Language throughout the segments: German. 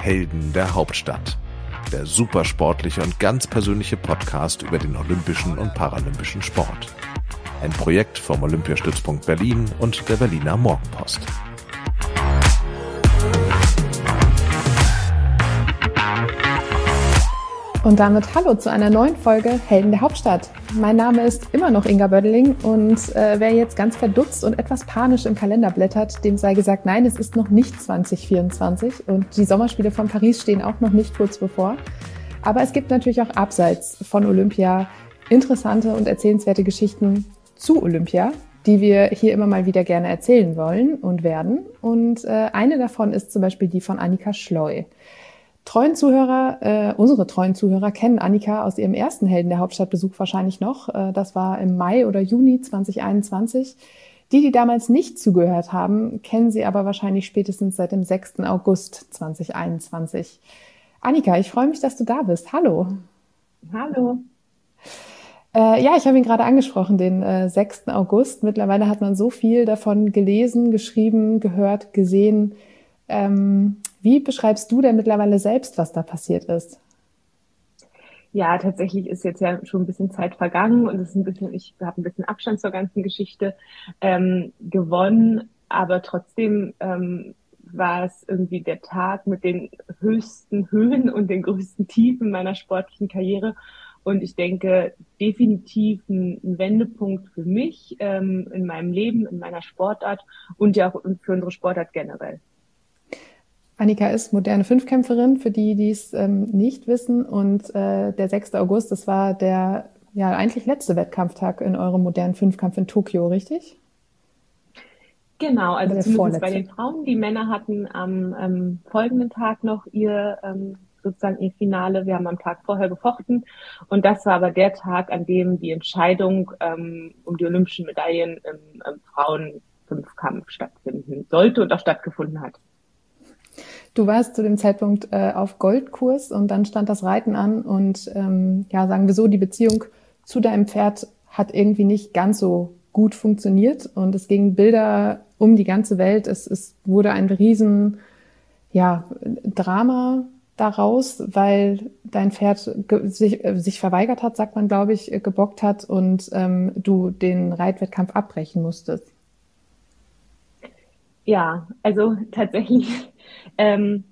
Helden der Hauptstadt. Der supersportliche und ganz persönliche Podcast über den olympischen und paralympischen Sport. Ein Projekt vom Olympiastützpunkt Berlin und der Berliner Morgenpost. Und damit hallo zu einer neuen Folge Helden der Hauptstadt. Mein Name ist immer noch Inga Bödeling und äh, wer jetzt ganz verdutzt und etwas panisch im Kalender blättert, dem sei gesagt, nein, es ist noch nicht 2024 und die Sommerspiele von Paris stehen auch noch nicht kurz bevor. Aber es gibt natürlich auch abseits von Olympia interessante und erzählenswerte Geschichten zu Olympia, die wir hier immer mal wieder gerne erzählen wollen und werden. Und äh, eine davon ist zum Beispiel die von Annika Schleu. Treuen Zuhörer, äh, unsere treuen Zuhörer kennen Annika aus ihrem ersten Helden der Hauptstadtbesuch wahrscheinlich noch. Äh, das war im Mai oder Juni 2021. Die, die damals nicht zugehört haben, kennen sie aber wahrscheinlich spätestens seit dem 6. August 2021. Annika, ich freue mich, dass du da bist. Hallo. Hallo. Äh, ja, ich habe ihn gerade angesprochen, den äh, 6. August. Mittlerweile hat man so viel davon gelesen, geschrieben, gehört, gesehen. Ähm, wie beschreibst du denn mittlerweile selbst, was da passiert ist? Ja, tatsächlich ist jetzt ja schon ein bisschen Zeit vergangen und es ist ein bisschen, ich habe ein bisschen Abstand zur ganzen Geschichte ähm, gewonnen, aber trotzdem ähm, war es irgendwie der Tag mit den höchsten Höhen und den größten Tiefen meiner sportlichen Karriere. Und ich denke, definitiv ein, Wendepunkt für mich ähm, in meinem Leben, in meiner Sportart und ja auch für unsere Sportart generell. Annika ist moderne Fünfkämpferin, für die, die es ähm, nicht wissen. Und äh, der 6. August, das war der ja eigentlich letzte Wettkampftag in eurem modernen Fünfkampf in Tokio, richtig? Genau, also zumindest vorletzte. bei den Frauen. Die Männer hatten am ähm, folgenden Tag noch ihr ähm, sozusagen ihr Finale. Wir haben am Tag vorher gefochten und das war aber der Tag, an dem die Entscheidung ähm, um die olympischen Medaillen im, im Frauenfünfkampf stattfinden sollte und auch stattgefunden hat. Du warst zu dem Zeitpunkt äh, auf Goldkurs und dann stand das Reiten an und ähm, ja, sagen wir so, die Beziehung zu deinem Pferd hat irgendwie nicht ganz so gut funktioniert und es gingen Bilder um die ganze Welt. Es, es wurde ein riesen ja, Drama daraus, weil dein Pferd sich, äh, sich verweigert hat, sagt man, glaube ich, äh, gebockt hat und ähm, du den Reitwettkampf abbrechen musstest. Ja, also tatsächlich ähm,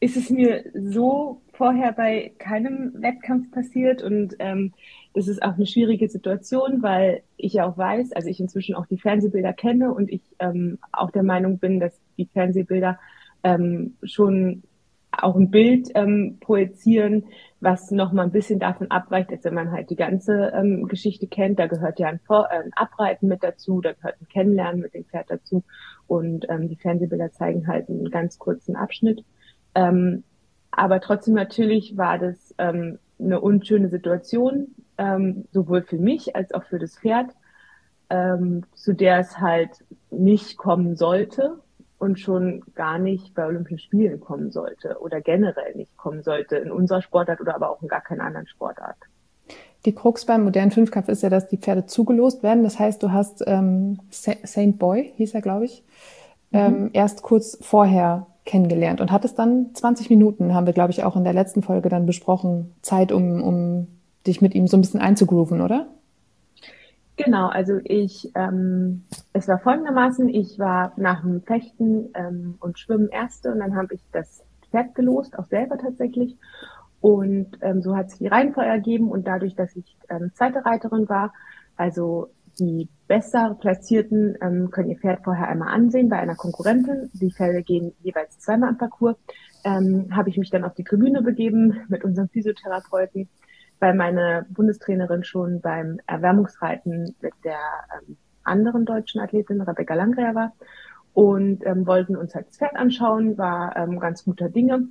ist es mir so vorher bei keinem Wettkampf passiert und ähm, das ist auch eine schwierige Situation, weil ich ja auch weiß, also ich inzwischen auch die Fernsehbilder kenne und ich ähm, auch der Meinung bin, dass die Fernsehbilder ähm, schon auch ein Bild ähm, projizieren, was noch mal ein bisschen davon abweicht, als wenn man halt die ganze ähm, Geschichte kennt. Da gehört ja ein, Vor äh, ein Abreiten mit dazu, da gehört ein Kennenlernen mit dem Pferd dazu und ähm, die Fernsehbilder zeigen halt einen ganz kurzen Abschnitt. Ähm, aber trotzdem natürlich war das ähm, eine unschöne Situation, ähm, sowohl für mich als auch für das Pferd, ähm, zu der es halt nicht kommen sollte und schon gar nicht bei Olympischen Spielen kommen sollte oder generell nicht kommen sollte in unserer Sportart oder aber auch in gar keiner anderen Sportart. Die Krux beim modernen Fünfkampf ist ja, dass die Pferde zugelost werden. Das heißt, du hast ähm, Saint Boy, hieß er, glaube ich, mhm. ähm, erst kurz vorher kennengelernt und hattest dann 20 Minuten, haben wir, glaube ich, auch in der letzten Folge dann besprochen, Zeit, um, um dich mit ihm so ein bisschen einzugrooven, oder? Genau, also ich, ähm, es war folgendermaßen, ich war nach dem Fechten ähm, und Schwimmen Erste und dann habe ich das Pferd gelost, auch selber tatsächlich. Und ähm, so hat sich die Reihenfolge ergeben und dadurch, dass ich ähm, zweite Reiterin war, also die besser platzierten ähm, können ihr Pferd vorher einmal ansehen bei einer Konkurrentin. Die Pferde gehen jeweils zweimal am Parcours. Ähm, habe ich mich dann auf die Tribüne begeben mit unserem Physiotherapeuten weil meine Bundestrainerin schon beim Erwärmungsreiten mit der ähm, anderen deutschen Athletin Rebecca Langrea war und ähm, wollten uns halt das Pferd anschauen, war ähm, ganz guter Dinge.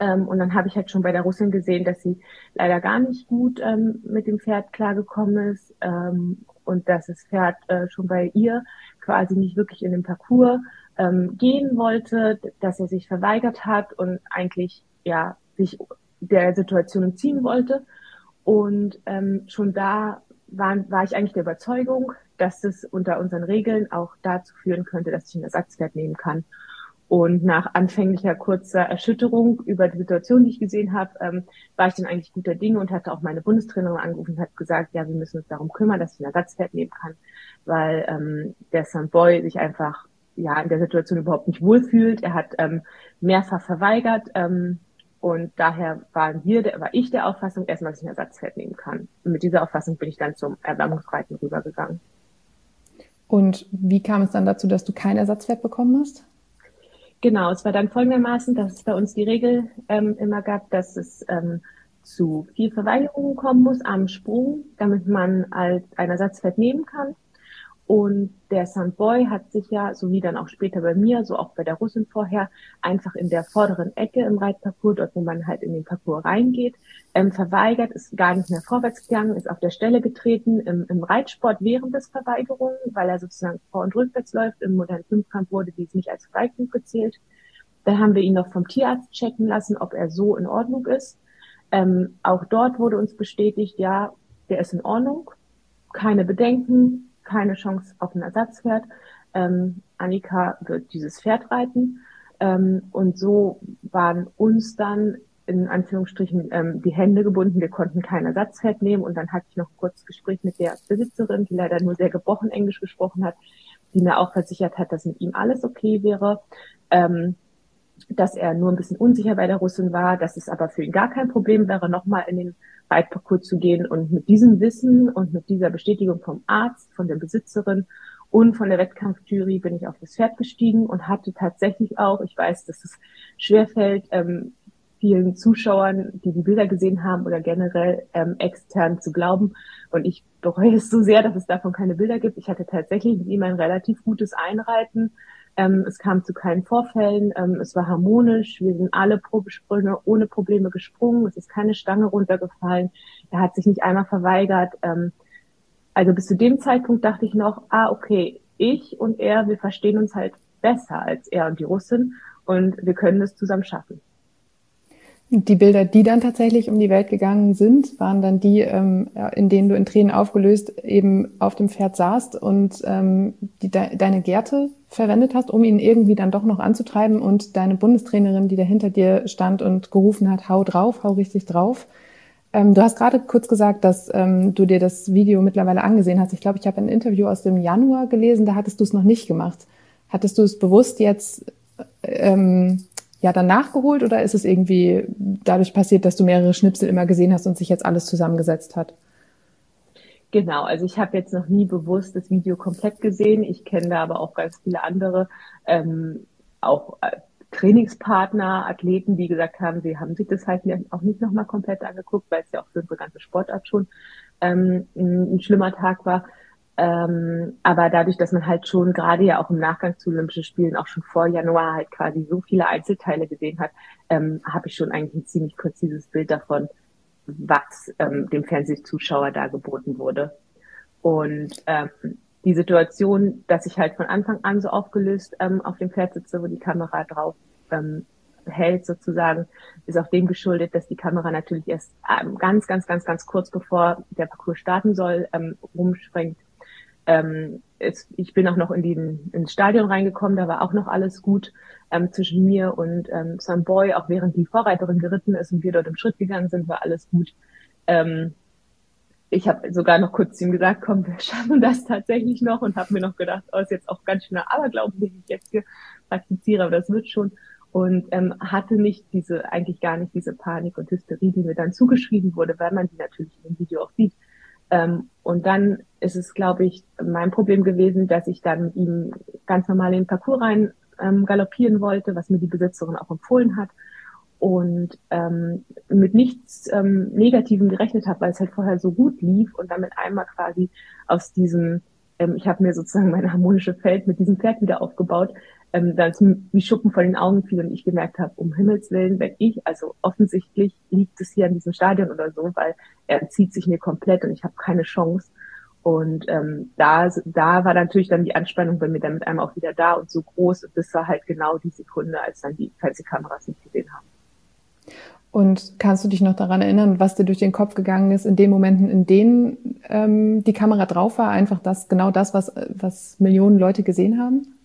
Ähm, und dann habe ich halt schon bei der Russin gesehen, dass sie leider gar nicht gut ähm, mit dem Pferd klargekommen ist ähm, und dass das Pferd äh, schon bei ihr quasi nicht wirklich in den Parcours ähm, gehen wollte, dass er sich verweigert hat und eigentlich ja sich der Situation entziehen wollte. Und ähm, schon da war, war ich eigentlich der Überzeugung, dass es unter unseren Regeln auch dazu führen könnte, dass ich ein Ersatzpferd nehmen kann. Und nach anfänglicher kurzer Erschütterung über die Situation, die ich gesehen habe, ähm, war ich dann eigentlich guter Dinge und hatte auch meine Bundestrainerin angerufen und hat gesagt, ja, wir müssen uns darum kümmern, dass ich ein Ersatzpferd nehmen kann, weil ähm, der Boy sich einfach ja in der Situation überhaupt nicht wohlfühlt. Er hat ähm, mehrfach verweigert ähm, und daher waren wir, der, war ich der Auffassung, erstmal, dass ich ein Ersatzpferd nehmen kann. Und mit dieser Auffassung bin ich dann zum Erwärmungsreiten rübergegangen. Und wie kam es dann dazu, dass du kein Ersatzpferd bekommen hast? Genau, es war dann folgendermaßen, dass es bei uns die Regel ähm, immer gab, dass es ähm, zu vier Verweigerungen kommen muss am Sprung, damit man als ein Ersatzpferd nehmen kann. Und der Sandboy hat sich ja, so wie dann auch später bei mir, so auch bei der Russin vorher, einfach in der vorderen Ecke im Reitparcours, dort wo man halt in den Parcours reingeht, ähm, verweigert, ist gar nicht mehr vorwärts gegangen, ist auf der Stelle getreten im, im Reitsport während des Verweigerungen, weil er sozusagen vor- und rückwärts läuft. Im modernen Fünfkampf wurde dies nicht als Verweigerung gezählt. Dann haben wir ihn noch vom Tierarzt checken lassen, ob er so in Ordnung ist. Ähm, auch dort wurde uns bestätigt, ja, der ist in Ordnung, keine Bedenken, keine Chance auf ein Ersatzpferd. Ähm, Annika wird dieses Pferd reiten. Ähm, und so waren uns dann in Anführungsstrichen ähm, die Hände gebunden. Wir konnten kein Ersatzpferd nehmen. Und dann hatte ich noch ein kurzes Gespräch mit der Besitzerin, die leider nur sehr gebrochen Englisch gesprochen hat, die mir auch versichert hat, dass mit ihm alles okay wäre. Ähm, dass er nur ein bisschen unsicher bei der Russin war, dass es aber für ihn gar kein Problem wäre, nochmal in den Reitparcours zu gehen. Und mit diesem Wissen und mit dieser Bestätigung vom Arzt, von der Besitzerin und von der Wettkampfjury bin ich auf das Pferd gestiegen und hatte tatsächlich auch, ich weiß, dass es schwerfällt, ähm, vielen Zuschauern, die die Bilder gesehen haben oder generell ähm, extern zu glauben. Und ich bereue es so sehr, dass es davon keine Bilder gibt. Ich hatte tatsächlich mit ihm ein relativ gutes Einreiten ähm, es kam zu keinen Vorfällen. Ähm, es war harmonisch. Wir sind alle Probesprünge ohne Probleme gesprungen. Es ist keine Stange runtergefallen. Er hat sich nicht einmal verweigert. Ähm, also bis zu dem Zeitpunkt dachte ich noch, ah, okay, ich und er, wir verstehen uns halt besser als er und die Russin und wir können es zusammen schaffen. Die Bilder, die dann tatsächlich um die Welt gegangen sind, waren dann die, ähm, in denen du in Tränen aufgelöst eben auf dem Pferd saßt und ähm, die, de deine Gerte verwendet hast, um ihn irgendwie dann doch noch anzutreiben und deine Bundestrainerin, die da hinter dir stand und gerufen hat, hau drauf, hau richtig drauf. Ähm, du hast gerade kurz gesagt, dass ähm, du dir das Video mittlerweile angesehen hast. Ich glaube, ich habe ein Interview aus dem Januar gelesen, da hattest du es noch nicht gemacht. Hattest du es bewusst jetzt ähm, ja dann nachgeholt oder ist es irgendwie dadurch passiert, dass du mehrere Schnipsel immer gesehen hast und sich jetzt alles zusammengesetzt hat? Genau, also ich habe jetzt noch nie bewusst das Video komplett gesehen. Ich kenne da aber auch ganz viele andere, ähm, auch äh, Trainingspartner, Athleten, die gesagt haben, sie haben sich das halt auch nicht nochmal komplett angeguckt, weil es ja auch für unsere ganze Sportart schon ähm, ein, ein schlimmer Tag war. Ähm, aber dadurch, dass man halt schon gerade ja auch im Nachgang zu Olympischen Spielen auch schon vor Januar halt quasi so viele Einzelteile gesehen hat, ähm, habe ich schon eigentlich ein ziemlich präzises Bild davon, was ähm, dem Fernsehzuschauer da geboten wurde. Und ähm, die Situation, dass ich halt von Anfang an so aufgelöst ähm, auf dem Pferd sitze, wo die Kamera drauf ähm, hält sozusagen, ist auch dem geschuldet, dass die Kamera natürlich erst ähm, ganz, ganz, ganz, ganz kurz bevor der Parcours starten soll, ähm, rumspringt ähm, es, ich bin auch noch in den, ins Stadion reingekommen, da war auch noch alles gut ähm, zwischen mir und ähm, Sam Boy, auch während die Vorreiterin geritten ist und wir dort im Schritt gegangen sind, war alles gut. Ähm, ich habe sogar noch kurz zu ihm gesagt, komm, wir schaffen das tatsächlich noch und habe mir noch gedacht, oh, ist jetzt auch ganz schöner Aberglauben, den ich jetzt hier praktiziere, aber das wird schon. Und ähm, hatte nicht diese, eigentlich gar nicht diese Panik und Hysterie, die mir dann zugeschrieben wurde, weil man die natürlich in dem Video auch sieht. Ähm, und dann ist es, glaube ich, mein Problem gewesen, dass ich dann mit ihm ganz normal in den Parcours rein ähm, galoppieren wollte, was mir die Besitzerin auch empfohlen hat. Und ähm, mit nichts ähm, Negativem gerechnet habe, weil es halt vorher so gut lief und damit einmal quasi aus diesem, ähm, ich habe mir sozusagen mein harmonische Feld mit diesem Pferd wieder aufgebaut, ähm, dann wie Schuppen vor den Augen fiel und ich gemerkt habe, um Himmels Willen, wenn ich, also offensichtlich liegt es hier an diesem Stadion oder so, weil er entzieht sich mir komplett und ich habe keine Chance. Und ähm, da, da war natürlich dann die Anspannung bei mir dann mit einmal auch wieder da und so groß. Und das war halt genau die Sekunde, als dann die Fernsehkameras nicht gesehen haben. Und kannst du dich noch daran erinnern, was dir durch den Kopf gegangen ist in den Momenten, in denen ähm, die Kamera drauf war? Einfach das, genau das, was, was Millionen Leute gesehen haben?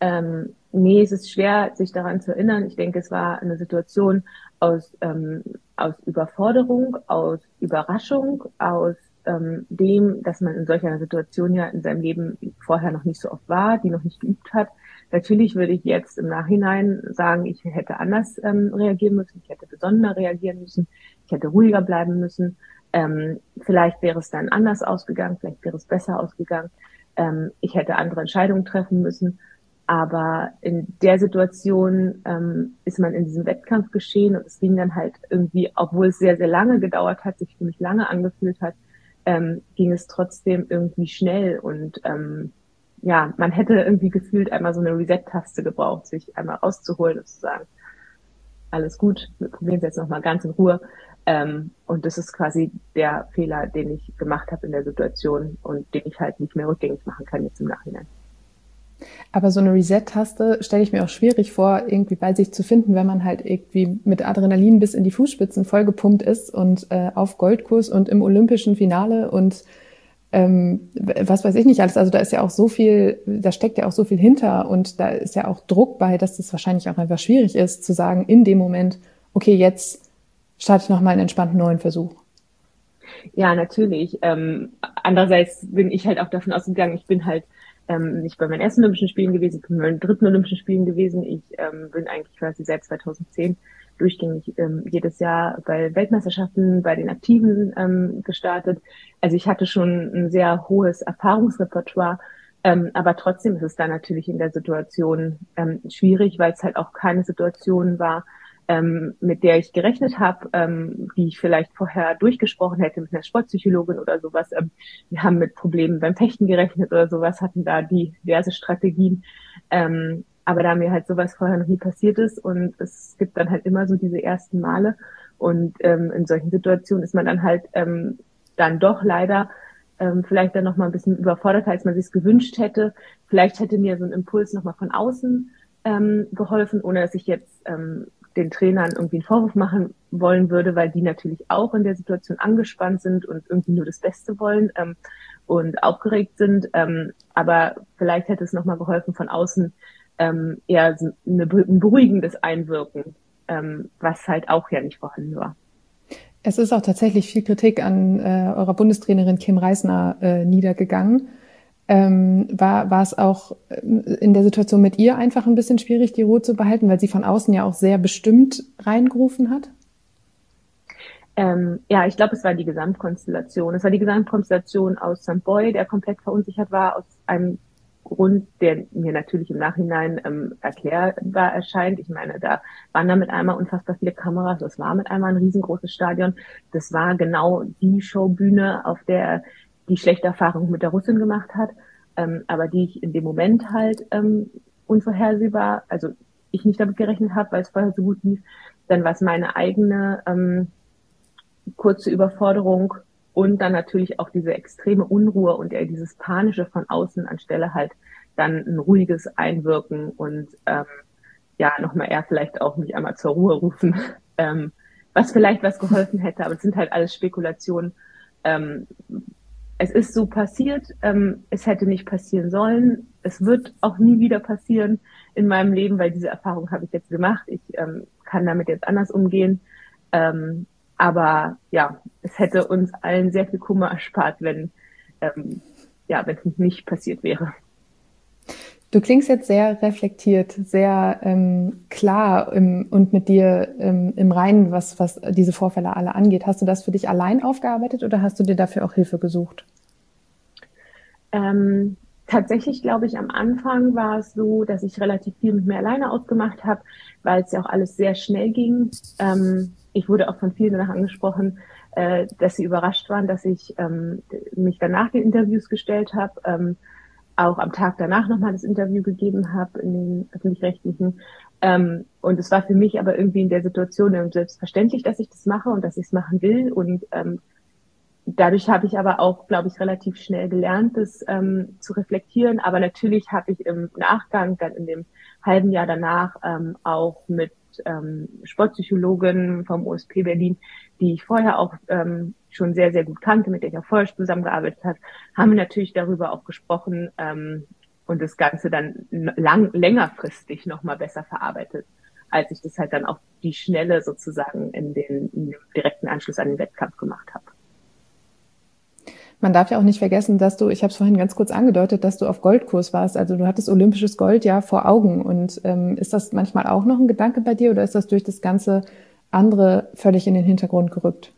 Ähm, nee, es ist schwer, sich daran zu erinnern. Ich denke, es war eine Situation aus, ähm, aus Überforderung, aus Überraschung, aus ähm, dem, dass man in solch einer Situation ja in seinem Leben vorher noch nicht so oft war, die noch nicht geübt hat. Natürlich würde ich jetzt im Nachhinein sagen, ich hätte anders ähm, reagieren müssen, ich hätte besonderer reagieren müssen, ich hätte ruhiger bleiben müssen. Ähm, vielleicht wäre es dann anders ausgegangen, vielleicht wäre es besser ausgegangen. Ähm, ich hätte andere Entscheidungen treffen müssen. Aber in der Situation ähm, ist man in diesem Wettkampf geschehen und es ging dann halt irgendwie, obwohl es sehr, sehr lange gedauert hat, sich für mich lange angefühlt hat, ähm, ging es trotzdem irgendwie schnell und ähm, ja, man hätte irgendwie gefühlt einmal so eine Reset-Taste gebraucht, sich einmal rauszuholen und zu sagen, alles gut, wir probieren es jetzt nochmal ganz in Ruhe. Ähm, und das ist quasi der Fehler, den ich gemacht habe in der Situation und den ich halt nicht mehr rückgängig machen kann jetzt im Nachhinein. Aber so eine Reset-Taste stelle ich mir auch schwierig vor, irgendwie bei sich zu finden, wenn man halt irgendwie mit Adrenalin bis in die Fußspitzen vollgepumpt ist und äh, auf Goldkurs und im olympischen Finale und ähm, was weiß ich nicht alles. Also da ist ja auch so viel, da steckt ja auch so viel hinter und da ist ja auch Druck bei, dass das wahrscheinlich auch einfach schwierig ist, zu sagen in dem Moment, okay, jetzt starte ich nochmal einen entspannten neuen Versuch. Ja, natürlich. Ähm, andererseits bin ich halt auch davon ausgegangen, ich bin halt ähm, nicht bei meinen ersten Olympischen Spielen gewesen, ich bin bei meinen dritten Olympischen Spielen gewesen. Ich ähm, bin eigentlich quasi seit 2010 durchgängig ähm, jedes Jahr bei Weltmeisterschaften, bei den Aktiven ähm, gestartet. Also ich hatte schon ein sehr hohes Erfahrungsrepertoire, ähm, aber trotzdem ist es dann natürlich in der Situation ähm, schwierig, weil es halt auch keine Situation war, ähm, mit der ich gerechnet habe, ähm, die ich vielleicht vorher durchgesprochen hätte mit einer Sportpsychologin oder sowas. Ähm, wir haben mit Problemen beim Fechten gerechnet oder sowas, hatten da diverse Strategien. Ähm, aber da mir halt sowas vorher noch nie passiert ist und es gibt dann halt immer so diese ersten Male und ähm, in solchen Situationen ist man dann halt ähm, dann doch leider ähm, vielleicht dann noch mal ein bisschen überfordert, als man sich gewünscht hätte. Vielleicht hätte mir so ein Impuls noch mal von außen ähm, geholfen, ohne dass ich jetzt ähm, den Trainern irgendwie einen Vorwurf machen wollen würde, weil die natürlich auch in der Situation angespannt sind und irgendwie nur das Beste wollen ähm, und aufgeregt sind. Ähm, aber vielleicht hätte es nochmal geholfen, von außen ähm, eher eine, ein beruhigendes Einwirken, ähm, was halt auch ja nicht vorhanden war. Es ist auch tatsächlich viel Kritik an äh, eurer Bundestrainerin Kim Reisner äh, niedergegangen. Ähm, war, es auch ähm, in der Situation mit ihr einfach ein bisschen schwierig, die Ruhe zu behalten, weil sie von außen ja auch sehr bestimmt reingerufen hat? Ähm, ja, ich glaube, es war die Gesamtkonstellation. Es war die Gesamtkonstellation aus St. Boy, der komplett verunsichert war, aus einem Grund, der mir natürlich im Nachhinein ähm, erklärbar erscheint. Ich meine, da waren da mit einmal unfassbar viele Kameras. Das war mit einmal ein riesengroßes Stadion. Das war genau die Showbühne, auf der die schlechte Erfahrung mit der Russin gemacht hat, ähm, aber die ich in dem Moment halt ähm, unvorhersehbar, also ich nicht damit gerechnet habe, weil es vorher so gut lief, dann war es meine eigene ähm, kurze Überforderung und dann natürlich auch diese extreme Unruhe und eher dieses panische von außen anstelle halt dann ein ruhiges Einwirken und ähm, ja nochmal eher vielleicht auch mich einmal zur Ruhe rufen, ähm, was vielleicht was geholfen hätte, aber es sind halt alles Spekulationen, ähm, es ist so passiert, ähm, es hätte nicht passieren sollen. Es wird auch nie wieder passieren in meinem Leben, weil diese Erfahrung habe ich jetzt gemacht. Ich ähm, kann damit jetzt anders umgehen. Ähm, aber ja, es hätte uns allen sehr viel Kummer erspart, wenn ähm, ja, wenn es nicht passiert wäre. Du klingst jetzt sehr reflektiert, sehr ähm, klar im, und mit dir ähm, im Reinen, was, was diese Vorfälle alle angeht. Hast du das für dich allein aufgearbeitet oder hast du dir dafür auch Hilfe gesucht? Ähm, tatsächlich glaube ich, am Anfang war es so, dass ich relativ viel mit mir alleine ausgemacht habe, weil es ja auch alles sehr schnell ging. Ähm, ich wurde auch von vielen danach angesprochen, äh, dass sie überrascht waren, dass ich ähm, mich danach den Interviews gestellt habe ähm, auch am Tag danach nochmal das Interview gegeben habe in den öffentlich-rechtlichen. Ähm, und es war für mich aber irgendwie in der Situation selbstverständlich, dass ich das mache und dass ich es machen will. Und ähm, dadurch habe ich aber auch, glaube ich, relativ schnell gelernt, das ähm, zu reflektieren. Aber natürlich habe ich im Nachgang, dann in dem halben Jahr danach, ähm, auch mit ähm, Sportpsychologin vom OSP Berlin, die ich vorher auch ähm, schon sehr, sehr gut kannte, mit der ich auch vorher zusammengearbeitet habe, haben wir natürlich darüber auch gesprochen, ähm, und das Ganze dann lang, längerfristig nochmal besser verarbeitet, als ich das halt dann auf die Schnelle sozusagen in den, in dem direkten Anschluss an den Wettkampf gemacht habe. Man darf ja auch nicht vergessen, dass du, ich habe es vorhin ganz kurz angedeutet, dass du auf Goldkurs warst. Also du hattest olympisches Gold ja vor Augen. Und ähm, ist das manchmal auch noch ein Gedanke bei dir oder ist das durch das ganze andere völlig in den Hintergrund gerückt?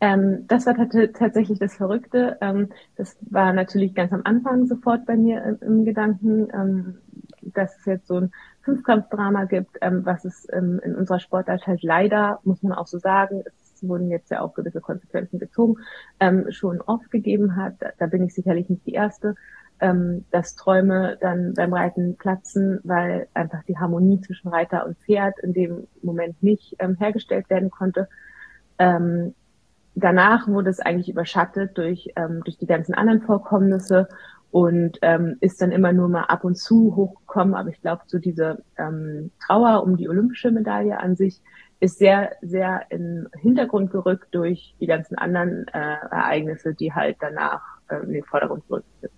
Ähm, das war tatsächlich das Verrückte. Ähm, das war natürlich ganz am Anfang sofort bei mir im, im Gedanken, ähm, dass es jetzt so ein Fünfkampfdrama gibt, ähm, was es ähm, in unserer Sportart halt leider, muss man auch so sagen, es wurden jetzt ja auch gewisse Konsequenzen gezogen, ähm, schon oft gegeben hat. Da, da, bin ich sicherlich nicht die Erste, dass Träume dann beim Reiten platzen, weil einfach die Harmonie zwischen Reiter und Pferd in dem Moment nicht hergestellt werden konnte danach wurde es eigentlich überschattet durch, ähm, durch die ganzen anderen Vorkommnisse und ähm, ist dann immer nur mal ab und zu hochgekommen. Aber ich glaube, so diese ähm, Trauer um die olympische Medaille an sich ist sehr, sehr in Hintergrund gerückt durch die ganzen anderen äh, Ereignisse, die halt danach äh, in den Vordergrund gerückt sind.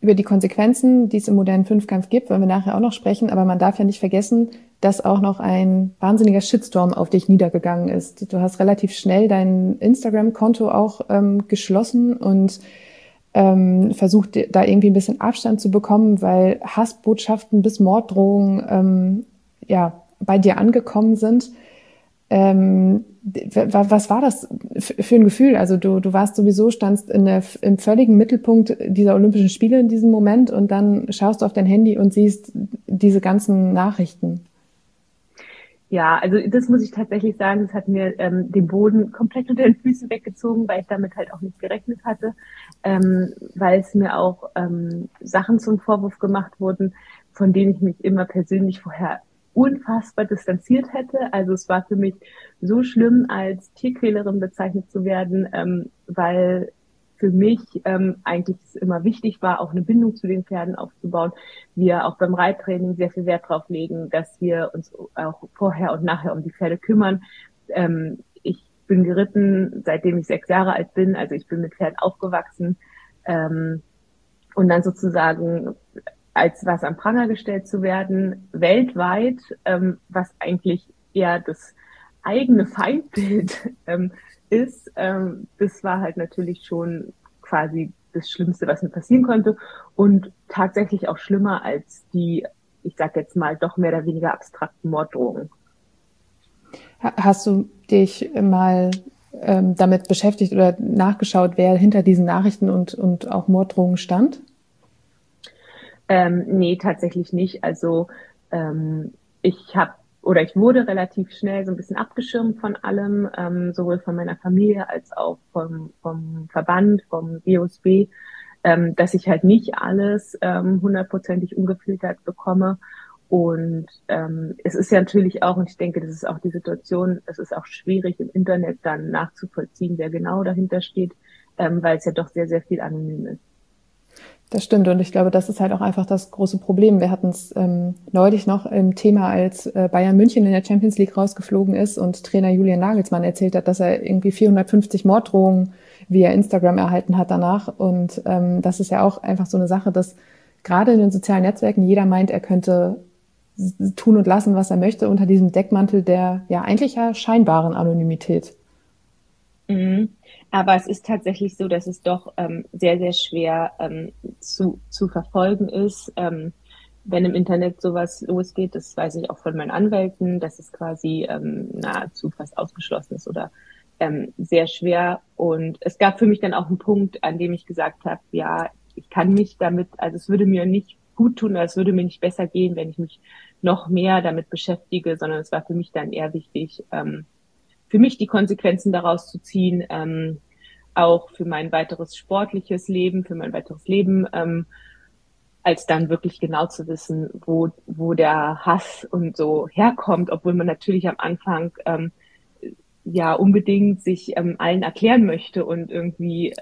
Über die Konsequenzen, die es im modernen Fünfkampf gibt, wollen wir nachher auch noch sprechen. Aber man darf ja nicht vergessen, dass auch noch ein wahnsinniger Shitstorm auf dich niedergegangen ist. Du hast relativ schnell dein Instagram-Konto auch ähm, geschlossen und ähm, versucht da irgendwie ein bisschen Abstand zu bekommen, weil Hassbotschaften bis Morddrohungen ähm, ja bei dir angekommen sind. Ähm, was war das für ein Gefühl? Also du, du warst sowieso, standst in der, im völligen Mittelpunkt dieser Olympischen Spiele in diesem Moment und dann schaust du auf dein Handy und siehst diese ganzen Nachrichten. Ja, also das muss ich tatsächlich sagen, das hat mir ähm, den Boden komplett unter den Füßen weggezogen, weil ich damit halt auch nicht gerechnet hatte, ähm, weil es mir auch ähm, Sachen zum Vorwurf gemacht wurden, von denen ich mich immer persönlich vorher unfassbar distanziert hätte. Also es war für mich so schlimm, als Tierquälerin bezeichnet zu werden, ähm, weil für mich ähm, eigentlich immer wichtig war, auch eine Bindung zu den Pferden aufzubauen. Wir auch beim Reittraining sehr viel Wert darauf legen, dass wir uns auch vorher und nachher um die Pferde kümmern. Ähm, ich bin geritten, seitdem ich sechs Jahre alt bin, also ich bin mit Pferden aufgewachsen. Ähm, und dann sozusagen als was am Pranger gestellt zu werden, weltweit, ähm, was eigentlich eher das eigene Feindbild ähm, ist, ähm, das war halt natürlich schon quasi das Schlimmste, was mir passieren konnte und tatsächlich auch schlimmer als die, ich sag jetzt mal, doch mehr oder weniger abstrakten Morddrohungen. Hast du dich mal ähm, damit beschäftigt oder nachgeschaut, wer hinter diesen Nachrichten und, und auch Morddrohungen stand? Ähm, nee, tatsächlich nicht. Also ähm, ich habe oder ich wurde relativ schnell so ein bisschen abgeschirmt von allem, ähm, sowohl von meiner Familie als auch vom, vom Verband, vom BOSB, ähm, dass ich halt nicht alles ähm, hundertprozentig ungefiltert bekomme. Und ähm, es ist ja natürlich auch, und ich denke, das ist auch die Situation, es ist auch schwierig im Internet dann nachzuvollziehen, wer genau dahinter steht, ähm, weil es ja doch sehr, sehr viel anonym ist. Das stimmt und ich glaube, das ist halt auch einfach das große Problem. Wir hatten es ähm, neulich noch im Thema, als äh, Bayern München in der Champions League rausgeflogen ist und Trainer Julian Nagelsmann erzählt hat, dass er irgendwie 450 Morddrohungen via Instagram erhalten hat danach. Und ähm, das ist ja auch einfach so eine Sache, dass gerade in den sozialen Netzwerken jeder meint, er könnte tun und lassen, was er möchte, unter diesem Deckmantel der ja eigentlich ja scheinbaren Anonymität. Mhm. Aber es ist tatsächlich so, dass es doch ähm, sehr, sehr schwer ähm, zu, zu verfolgen ist. Ähm, wenn im Internet sowas losgeht, das weiß ich auch von meinen Anwälten, dass es quasi ähm, nahezu fast ausgeschlossen ist oder ähm, sehr schwer. Und es gab für mich dann auch einen Punkt, an dem ich gesagt habe, ja, ich kann mich damit, also es würde mir nicht gut tun oder es würde mir nicht besser gehen, wenn ich mich noch mehr damit beschäftige, sondern es war für mich dann eher wichtig, ähm, für mich die Konsequenzen daraus zu ziehen, ähm, auch für mein weiteres sportliches Leben, für mein weiteres Leben, ähm, als dann wirklich genau zu wissen, wo, wo der Hass und so herkommt, obwohl man natürlich am Anfang ähm, ja unbedingt sich ähm, allen erklären möchte und irgendwie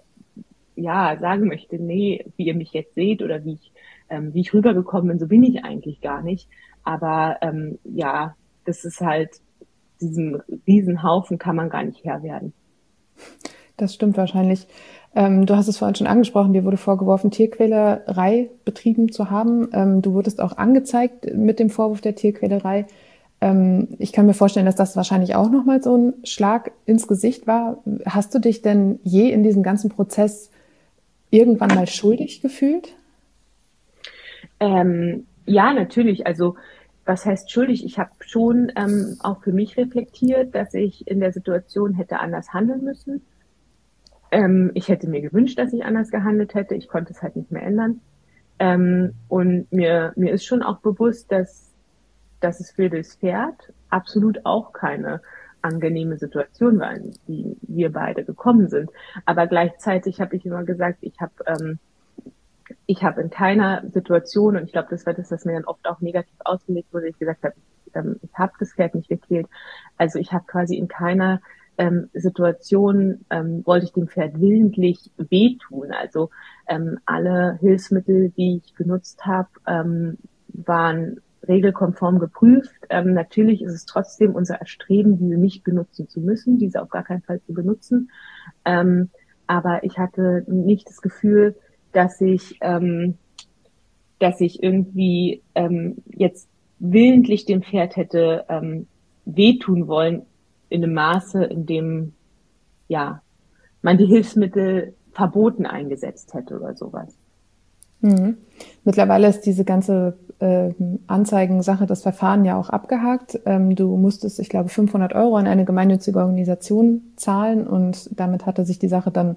ja sagen möchte, nee, wie ihr mich jetzt seht oder wie ich, ähm, wie ich rübergekommen bin, so bin ich eigentlich gar nicht. Aber ähm, ja, das ist halt diesem Riesenhaufen kann man gar nicht Herr werden. Das stimmt wahrscheinlich. Ähm, du hast es vorhin schon angesprochen, dir wurde vorgeworfen, Tierquälerei betrieben zu haben. Ähm, du wurdest auch angezeigt mit dem Vorwurf der Tierquälerei. Ähm, ich kann mir vorstellen, dass das wahrscheinlich auch nochmal so ein Schlag ins Gesicht war. Hast du dich denn je in diesem ganzen Prozess irgendwann mal schuldig gefühlt? Ähm, ja, natürlich. Also was heißt schuldig? Ich habe schon ähm, auch für mich reflektiert, dass ich in der Situation hätte anders handeln müssen. Ähm, ich hätte mir gewünscht, dass ich anders gehandelt hätte. Ich konnte es halt nicht mehr ändern. Ähm, und mir, mir ist schon auch bewusst, dass, dass es für das Pferd absolut auch keine angenehme Situation war, in die wir beide gekommen sind. Aber gleichzeitig habe ich immer gesagt, ich habe ähm, ich habe in keiner Situation, und ich glaube, das war das, was mir dann oft auch negativ ausgelegt wurde, ich gesagt habe, ähm, ich habe das Pferd nicht gequält. Also ich habe quasi in keiner ähm, Situation ähm, wollte ich dem Pferd willentlich wehtun. Also ähm, alle Hilfsmittel, die ich genutzt habe, ähm, waren regelkonform geprüft. Ähm, natürlich ist es trotzdem unser Erstreben, diese nicht benutzen zu müssen, diese auf gar keinen Fall zu benutzen. Ähm, aber ich hatte nicht das Gefühl, dass ich, ähm, dass ich irgendwie ähm, jetzt willentlich dem Pferd hätte ähm, wehtun wollen in einem Maße, in dem ja man die Hilfsmittel verboten eingesetzt hätte oder sowas. Mhm. Mittlerweile ist diese ganze äh, Anzeigensache, das Verfahren ja auch abgehakt. Ähm, du musstest, ich glaube, 500 Euro an eine gemeinnützige Organisation zahlen und damit hatte sich die Sache dann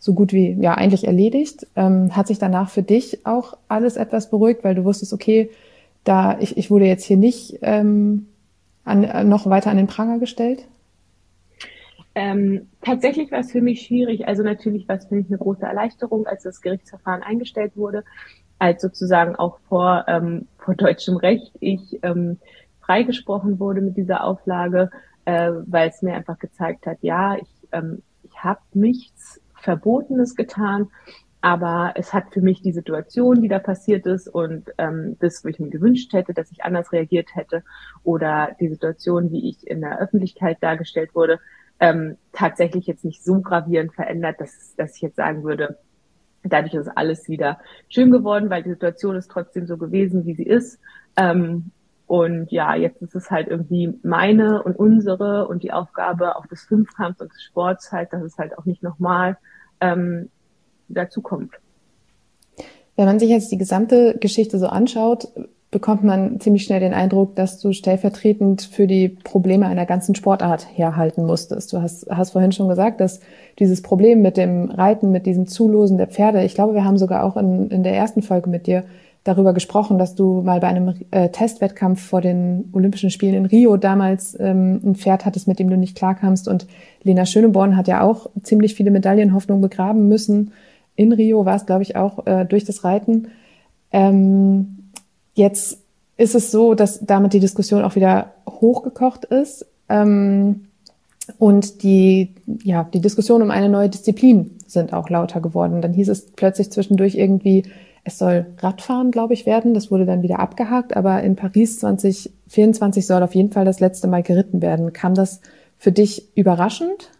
so gut wie ja eigentlich erledigt. Ähm, hat sich danach für dich auch alles etwas beruhigt, weil du wusstest, okay, da ich, ich wurde jetzt hier nicht ähm, an, äh, noch weiter an den Pranger gestellt? Ähm, tatsächlich war es für mich schwierig. Also natürlich war es für mich eine große Erleichterung, als das Gerichtsverfahren eingestellt wurde, als sozusagen auch vor, ähm, vor deutschem Recht ich ähm, freigesprochen wurde mit dieser Auflage, äh, weil es mir einfach gezeigt hat, ja, ich, ähm, ich habe nichts Verbotenes getan, aber es hat für mich die Situation, die da passiert ist und ähm, das, wo ich mir gewünscht hätte, dass ich anders reagiert hätte oder die Situation, wie ich in der Öffentlichkeit dargestellt wurde, ähm, tatsächlich jetzt nicht so gravierend verändert, dass, dass ich jetzt sagen würde, dadurch ist alles wieder schön geworden, weil die Situation ist trotzdem so gewesen, wie sie ist. Ähm, und ja, jetzt ist es halt irgendwie meine und unsere und die Aufgabe auch des Fünfkampfs und des Sports halt, dass es halt auch nicht nochmal ähm, dazu kommt. Wenn man sich jetzt die gesamte Geschichte so anschaut, bekommt man ziemlich schnell den Eindruck, dass du stellvertretend für die Probleme einer ganzen Sportart herhalten musstest. Du hast, hast vorhin schon gesagt, dass dieses Problem mit dem Reiten, mit diesem Zulosen der Pferde, ich glaube, wir haben sogar auch in, in der ersten Folge mit dir darüber gesprochen, dass du mal bei einem äh, Testwettkampf vor den Olympischen Spielen in Rio damals ähm, ein Pferd hattest, mit dem du nicht klarkamst. Und Lena Schöneborn hat ja auch ziemlich viele Medaillenhoffnungen begraben müssen. In Rio war es, glaube ich, auch äh, durch das Reiten. Ähm, jetzt ist es so, dass damit die Diskussion auch wieder hochgekocht ist. Ähm, und die, ja, die Diskussion um eine neue Disziplin sind auch lauter geworden. Dann hieß es plötzlich zwischendurch irgendwie, es soll Radfahren, glaube ich, werden. Das wurde dann wieder abgehakt. Aber in Paris 2024 soll auf jeden Fall das letzte Mal geritten werden. Kam das für dich überraschend?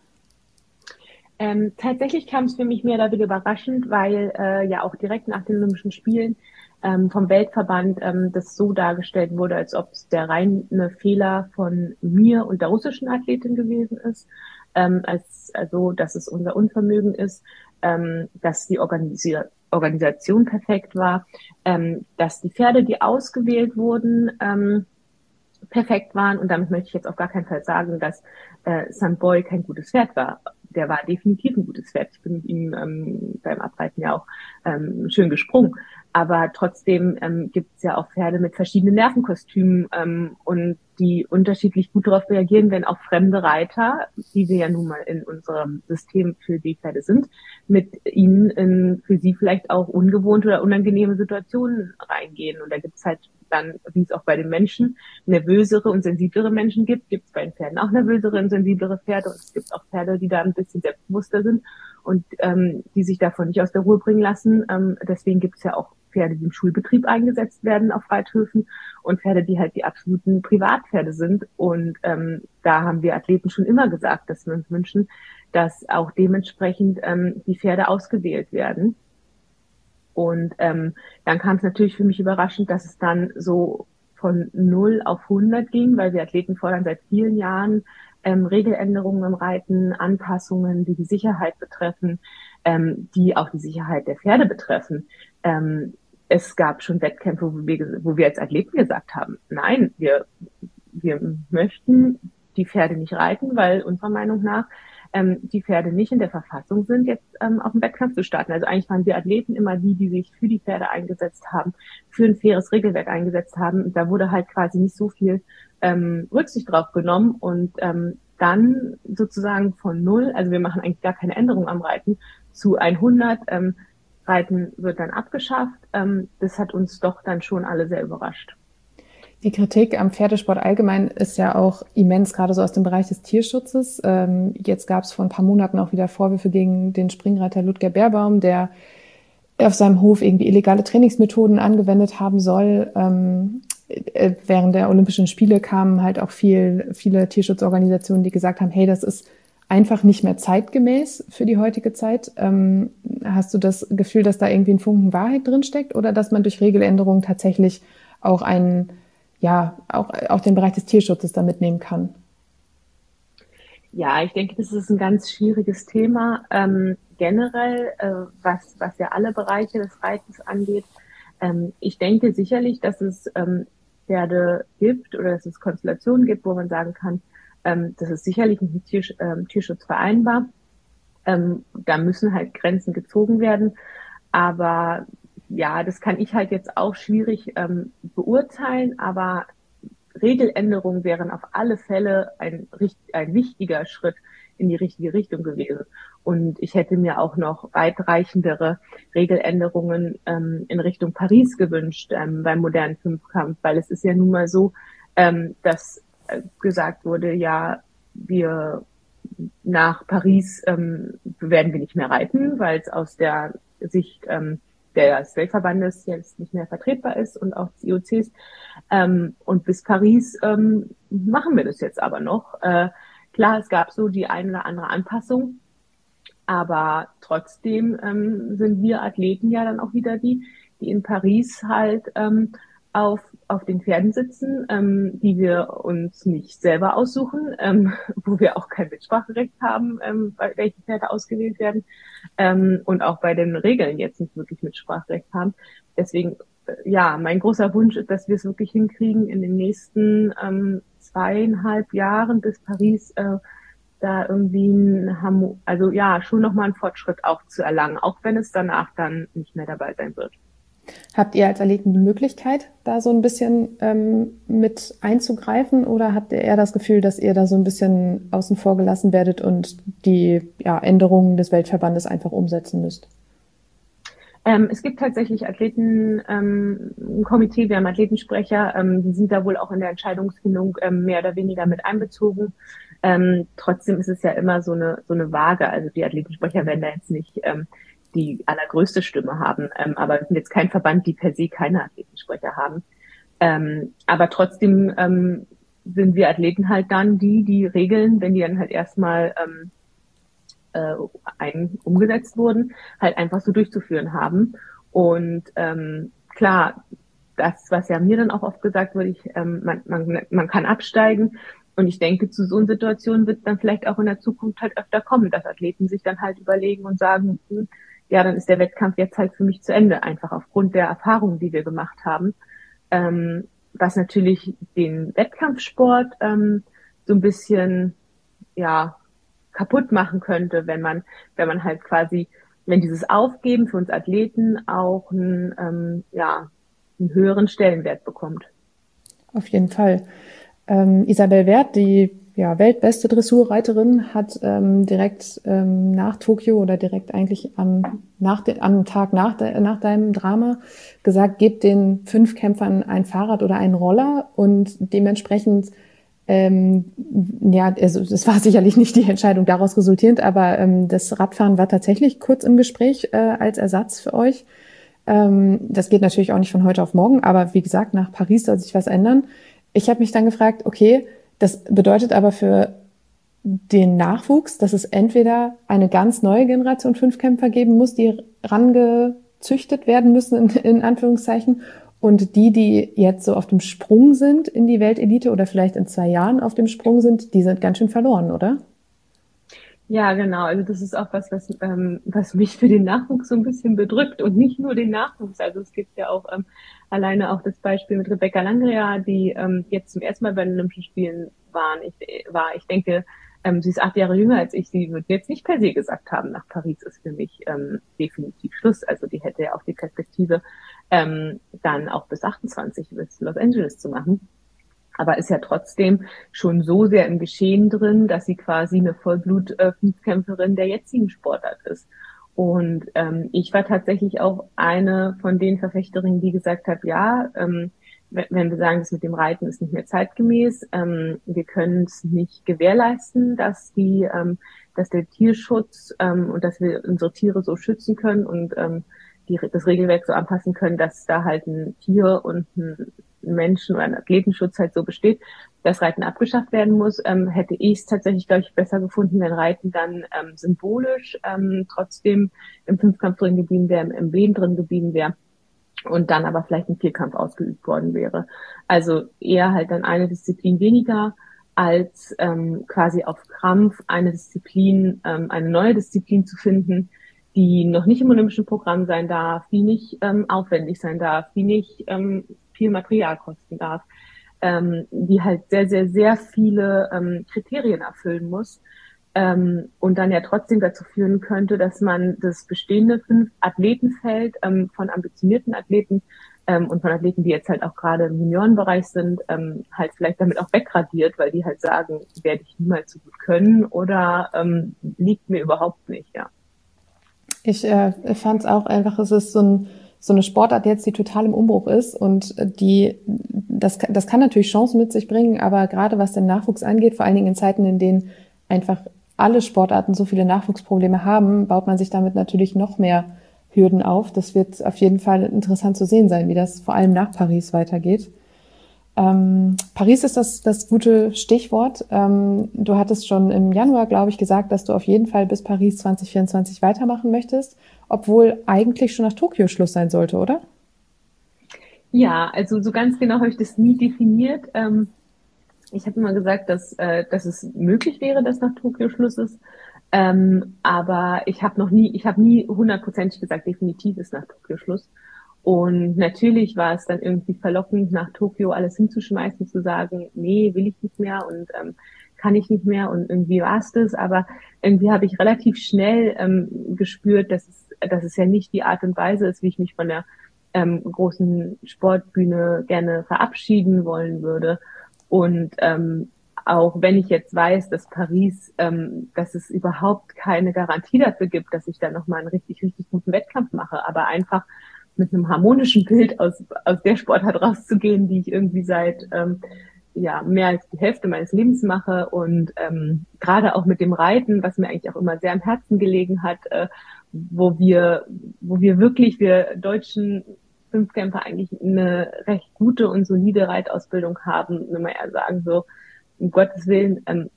Ähm, tatsächlich kam es für mich mehr weniger überraschend, weil äh, ja auch direkt nach den Olympischen Spielen ähm, vom Weltverband ähm, das so dargestellt wurde, als ob es der reine Fehler von mir und der russischen Athletin gewesen ist, ähm, als also dass es unser Unvermögen ist, ähm, dass die Organisi Organisation perfekt war, ähm, dass die Pferde, die ausgewählt wurden, ähm, perfekt waren. Und damit möchte ich jetzt auf gar keinen Fall sagen, dass äh, Boy kein gutes Pferd war. Der war definitiv ein gutes Pferd. Ich bin mit ihm ähm, beim Abreiten ja auch ähm, schön gesprungen. Aber trotzdem ähm, gibt es ja auch Pferde mit verschiedenen Nervenkostümen ähm, und die unterschiedlich gut darauf reagieren, wenn auch fremde Reiter, die wir ja nun mal in unserem System für die Pferde sind, mit ihnen in für sie vielleicht auch ungewohnte oder unangenehme Situationen reingehen. Und da gibt es halt dann, wie es auch bei den Menschen nervösere und sensiblere Menschen gibt, gibt es bei den Pferden auch nervösere und sensiblere Pferde. Und es gibt auch Pferde, die da ein bisschen selbstbewusster sind und ähm, die sich davon nicht aus der Ruhe bringen lassen. Ähm, deswegen gibt es ja auch Pferde, die im Schulbetrieb eingesetzt werden auf Reithöfen und Pferde, die halt die absoluten Privatpferde sind. Und ähm, da haben wir Athleten schon immer gesagt, dass wir uns wünschen, dass auch dementsprechend ähm, die Pferde ausgewählt werden. Und ähm, dann kam es natürlich für mich überraschend, dass es dann so von 0 auf 100 ging, weil wir Athleten fordern seit vielen Jahren ähm, Regeländerungen im Reiten, Anpassungen, die die Sicherheit betreffen, ähm, die auch die Sicherheit der Pferde betreffen. Ähm, es gab schon Wettkämpfe, wo wir, wo wir als Athleten gesagt haben, nein, wir, wir möchten die Pferde nicht reiten, weil unserer Meinung nach ähm, die Pferde nicht in der Verfassung sind, jetzt ähm, auf dem Wettkampf zu starten. Also eigentlich waren wir Athleten immer die, die sich für die Pferde eingesetzt haben, für ein faires Regelwerk eingesetzt haben. Da wurde halt quasi nicht so viel ähm, Rücksicht drauf genommen und ähm, dann sozusagen von null, also wir machen eigentlich gar keine Änderung am Reiten, zu 100 ähm, Reiten wird dann abgeschafft. Ähm, das hat uns doch dann schon alle sehr überrascht. Die Kritik am Pferdesport allgemein ist ja auch immens, gerade so aus dem Bereich des Tierschutzes. Ähm, jetzt gab es vor ein paar Monaten auch wieder Vorwürfe gegen den Springreiter Ludger Bärbaum, der auf seinem Hof irgendwie illegale Trainingsmethoden angewendet haben soll. Ähm, äh, während der Olympischen Spiele kamen halt auch viel, viele Tierschutzorganisationen, die gesagt haben, hey, das ist einfach nicht mehr zeitgemäß für die heutige Zeit. Ähm, hast du das Gefühl, dass da irgendwie ein Funken Wahrheit drinsteckt oder dass man durch Regeländerungen tatsächlich auch einen ja, auch, auch den Bereich des Tierschutzes da mitnehmen kann? Ja, ich denke, das ist ein ganz schwieriges Thema. Ähm, generell, äh, was, was ja alle Bereiche des Reitens angeht. Ähm, ich denke sicherlich, dass es ähm, Pferde gibt oder dass es Konstellationen gibt, wo man sagen kann, ähm, das ist sicherlich nicht mit ähm, Tierschutz vereinbar. Ähm, da müssen halt Grenzen gezogen werden. Aber ja, das kann ich halt jetzt auch schwierig ähm, beurteilen, aber Regeländerungen wären auf alle Fälle ein, ein wichtiger Schritt in die richtige Richtung gewesen. Und ich hätte mir auch noch weitreichendere Regeländerungen ähm, in Richtung Paris gewünscht ähm, beim modernen Fünfkampf, weil es ist ja nun mal so, ähm, dass gesagt wurde, ja, wir nach Paris ähm, werden wir nicht mehr reiten, weil es aus der Sicht ähm, des Weltverbandes jetzt nicht mehr vertretbar ist und auch des IOCs. Ähm, und bis Paris ähm, machen wir das jetzt aber noch. Äh, klar, es gab so die eine oder andere Anpassung, aber trotzdem ähm, sind wir Athleten ja dann auch wieder die, die in Paris halt ähm, auf, auf den Pferden sitzen, ähm, die wir uns nicht selber aussuchen, ähm, wo wir auch kein Mitspracherecht haben, ähm, bei welche Pferde ausgewählt werden ähm, und auch bei den Regeln jetzt nicht wirklich Mitspracherecht haben. Deswegen, äh, ja, mein großer Wunsch ist, dass wir es wirklich hinkriegen, in den nächsten ähm, zweieinhalb Jahren bis Paris äh, da irgendwie ein, also ja, schon nochmal einen Fortschritt auch zu erlangen, auch wenn es danach dann nicht mehr dabei sein wird. Habt ihr als Athleten die Möglichkeit, da so ein bisschen ähm, mit einzugreifen oder habt ihr eher das Gefühl, dass ihr da so ein bisschen außen vor gelassen werdet und die ja, Änderungen des Weltverbandes einfach umsetzen müsst? Ähm, es gibt tatsächlich Athleten, ähm, ein Komitee, wir haben Athletensprecher, ähm, die sind da wohl auch in der Entscheidungsfindung ähm, mehr oder weniger mit einbezogen. Ähm, trotzdem ist es ja immer so eine, so eine Waage. Also die Athletensprecher werden da jetzt nicht ähm, die allergrößte Stimme haben. Ähm, aber wir sind jetzt kein Verband, die per se keine Athletensprecher haben. Ähm, aber trotzdem ähm, sind wir Athleten halt dann die, die Regeln, wenn die dann halt erstmal ähm, äh, ein, umgesetzt wurden, halt einfach so durchzuführen haben. Und ähm, klar, das, was ja mir dann auch oft gesagt wurde, ich, ähm, man, man, man kann absteigen. Und ich denke, zu so einer Situation wird es dann vielleicht auch in der Zukunft halt öfter kommen, dass Athleten sich dann halt überlegen und sagen, hm, ja, dann ist der Wettkampf jetzt halt für mich zu Ende, einfach aufgrund der Erfahrungen, die wir gemacht haben. Ähm, was natürlich den Wettkampfsport ähm, so ein bisschen ja kaputt machen könnte, wenn man wenn man halt quasi wenn dieses Aufgeben für uns Athleten auch einen, ähm, ja, einen höheren Stellenwert bekommt. Auf jeden Fall. Ähm, Isabel Wert, die ja, weltbeste Dressurreiterin, hat ähm, direkt ähm, nach Tokio oder direkt eigentlich am, nach de, am Tag nach, de, nach deinem Drama gesagt, gebt den fünf Kämpfern ein Fahrrad oder einen Roller und dementsprechend ähm, ja, also das war sicherlich nicht die Entscheidung daraus resultierend, aber ähm, das Radfahren war tatsächlich kurz im Gespräch äh, als Ersatz für euch. Ähm, das geht natürlich auch nicht von heute auf morgen, aber wie gesagt, nach Paris soll sich was ändern. Ich habe mich dann gefragt, okay, das bedeutet aber für den Nachwuchs, dass es entweder eine ganz neue Generation Fünfkämpfer geben muss, die rangezüchtet werden müssen, in, in Anführungszeichen, und die, die jetzt so auf dem Sprung sind in die Weltelite oder vielleicht in zwei Jahren auf dem Sprung sind, die sind ganz schön verloren, oder? Ja, genau. Also das ist auch was, was, ähm, was mich für den Nachwuchs so ein bisschen bedrückt und nicht nur den Nachwuchs. Also es gibt ja auch ähm, alleine auch das Beispiel mit Rebecca Langria, die ähm, jetzt zum ersten Mal bei den Olympischen Spielen waren. Ich, war, ich denke, ähm, sie ist acht Jahre jünger als ich. Sie wird jetzt nicht per se gesagt haben, nach Paris ist für mich ähm, definitiv Schluss. Also die hätte ja auch die Perspektive, ähm, dann auch bis 28 bis Los Angeles zu machen. Aber ist ja trotzdem schon so sehr im Geschehen drin, dass sie quasi eine Vollblut-Fünfkämpferin der jetzigen Sportart ist. Und ähm, ich war tatsächlich auch eine von den Verfechterinnen, die gesagt hat, ja, ähm, wenn wir sagen, das mit dem Reiten ist nicht mehr zeitgemäß, ähm, wir können es nicht gewährleisten, dass die, ähm, dass der Tierschutz ähm, und dass wir unsere Tiere so schützen können und ähm, die, das Regelwerk so anpassen können, dass da halt ein Tier und ein Menschen- oder ein Athletenschutz halt so besteht, dass Reiten abgeschafft werden muss, ähm, hätte ich es tatsächlich, glaube ich, besser gefunden, wenn Reiten dann ähm, symbolisch ähm, trotzdem im Fünfkampf drin geblieben wäre, im MB drin geblieben wäre und dann aber vielleicht ein Vierkampf ausgeübt worden wäre. Also eher halt dann eine Disziplin weniger als ähm, quasi auf Krampf eine Disziplin, ähm, eine neue Disziplin zu finden, die noch nicht im olympischen Programm sein darf, die nicht ähm, aufwendig sein darf, die nicht ähm, viel Material kosten darf, ähm, die halt sehr, sehr, sehr viele ähm, Kriterien erfüllen muss, ähm, und dann ja trotzdem dazu führen könnte, dass man das bestehende fünf Athletenfeld ähm, von ambitionierten Athleten ähm, und von Athleten, die jetzt halt auch gerade im Juniorenbereich sind, ähm, halt vielleicht damit auch wegradiert, weil die halt sagen, werde ich niemals so gut können oder ähm, liegt mir überhaupt nicht, ja. Ich äh, fand es auch einfach, es ist so, ein, so eine Sportart jetzt, die total im Umbruch ist und die, das, das kann natürlich Chancen mit sich bringen, aber gerade was den Nachwuchs angeht, vor allen Dingen in Zeiten, in denen einfach alle Sportarten so viele Nachwuchsprobleme haben, baut man sich damit natürlich noch mehr Hürden auf. Das wird auf jeden Fall interessant zu sehen sein, wie das vor allem nach Paris weitergeht. Ähm, Paris ist das, das gute Stichwort. Ähm, du hattest schon im Januar, glaube ich, gesagt, dass du auf jeden Fall bis Paris 2024 weitermachen möchtest, obwohl eigentlich schon nach Tokio Schluss sein sollte, oder? Ja, also so ganz genau habe ich das nie definiert. Ähm, ich habe immer gesagt, dass, äh, dass es möglich wäre, dass nach Tokio Schluss ist. Ähm, aber ich habe noch nie, ich habe nie hundertprozentig gesagt, definitiv ist nach Tokio Schluss. Und natürlich war es dann irgendwie verlockend, nach Tokio alles hinzuschmeißen, zu sagen, nee, will ich nicht mehr und ähm, kann ich nicht mehr und irgendwie war es das. Aber irgendwie habe ich relativ schnell ähm, gespürt, dass es, dass es ja nicht die Art und Weise ist, wie ich mich von der ähm, großen Sportbühne gerne verabschieden wollen würde. Und ähm, auch wenn ich jetzt weiß, dass Paris, ähm, dass es überhaupt keine Garantie dafür gibt, dass ich da nochmal einen richtig, richtig guten Wettkampf mache, aber einfach mit einem harmonischen Bild aus, aus der Sportart rauszugehen, die ich irgendwie seit ähm, ja, mehr als die Hälfte meines Lebens mache und ähm, gerade auch mit dem Reiten, was mir eigentlich auch immer sehr am Herzen gelegen hat, äh, wo wir, wo wir wirklich, wir deutschen Fünfkämpfer eigentlich eine recht gute und solide Reitausbildung haben, wenn wir eher sagen, so, um Gottes Willen, ähm,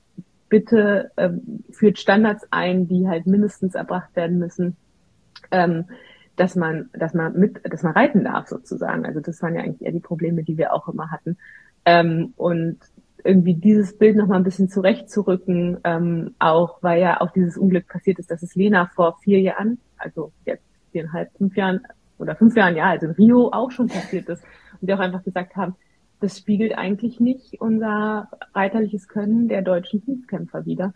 bitte ähm, führt Standards ein, die halt mindestens erbracht werden müssen, ähm, dass man, dass man mit, dass man reiten darf sozusagen. Also das waren ja eigentlich eher die Probleme, die wir auch immer hatten. Ähm, und irgendwie dieses Bild noch mal ein bisschen zurechtzurücken, ähm, auch weil ja auch dieses Unglück passiert ist, dass es Lena vor vier Jahren, also jetzt viereinhalb, fünf Jahren oder fünf Jahren, ja, also in Rio auch schon passiert ist. Und die auch einfach gesagt haben, das spiegelt eigentlich nicht unser reiterliches Können der deutschen Fünfkämpfer wieder.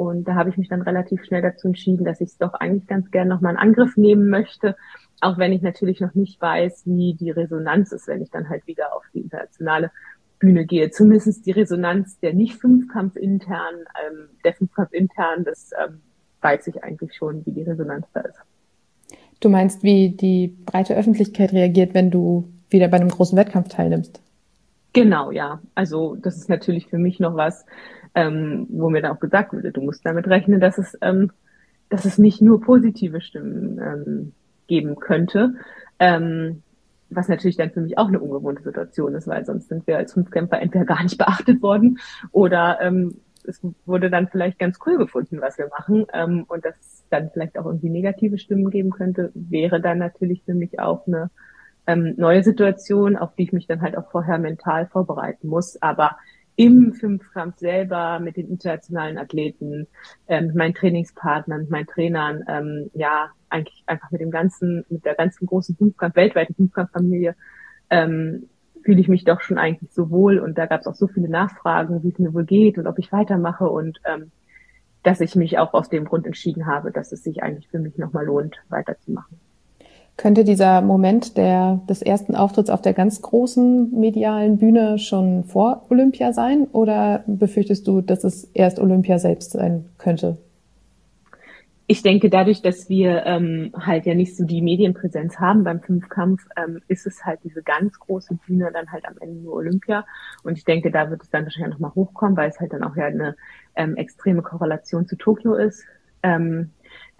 Und da habe ich mich dann relativ schnell dazu entschieden, dass ich es doch eigentlich ganz gern nochmal in Angriff nehmen möchte, auch wenn ich natürlich noch nicht weiß, wie die Resonanz ist, wenn ich dann halt wieder auf die internationale Bühne gehe. Zumindest die Resonanz der nicht Fünfkampf intern, ähm, der Fünfkampf intern, das ähm, weiß ich eigentlich schon, wie die Resonanz da ist. Du meinst, wie die breite Öffentlichkeit reagiert, wenn du wieder bei einem großen Wettkampf teilnimmst? Genau, ja. Also das ist natürlich für mich noch was, ähm, wo mir dann auch gesagt wurde, du musst damit rechnen, dass es, ähm, dass es nicht nur positive Stimmen ähm, geben könnte. Ähm, was natürlich dann für mich auch eine ungewohnte Situation ist, weil sonst sind wir als Fünfkämpfer entweder gar nicht beachtet worden oder ähm, es wurde dann vielleicht ganz cool gefunden, was wir machen ähm, und dass es dann vielleicht auch irgendwie negative Stimmen geben könnte, wäre dann natürlich für mich auch eine ähm, neue Situation, auf die ich mich dann halt auch vorher mental vorbereiten muss. Aber im Fünfkampf selber mit den internationalen Athleten, ähm, mit meinen Trainingspartnern, mit meinen Trainern, ähm, ja, eigentlich einfach mit dem ganzen, mit der ganzen großen Fünfkampf, weltweiten Fünfkampffamilie, ähm, fühle ich mich doch schon eigentlich so wohl und da gab es auch so viele Nachfragen, wie es mir wohl geht und ob ich weitermache und ähm, dass ich mich auch aus dem Grund entschieden habe, dass es sich eigentlich für mich nochmal lohnt, weiterzumachen. Könnte dieser Moment der, des ersten Auftritts auf der ganz großen medialen Bühne schon vor Olympia sein oder befürchtest du, dass es erst Olympia selbst sein könnte? ich denke, dadurch, dass wir ähm, halt ja nicht so die Medienpräsenz haben beim Fünfkampf, ähm, ist es halt diese ganz große Bühne dann halt am Ende nur Olympia. Und ich denke, da wird es dann wahrscheinlich nochmal hochkommen, weil es halt dann auch ja eine ähm, extreme Korrelation zu Tokio ist. Ähm,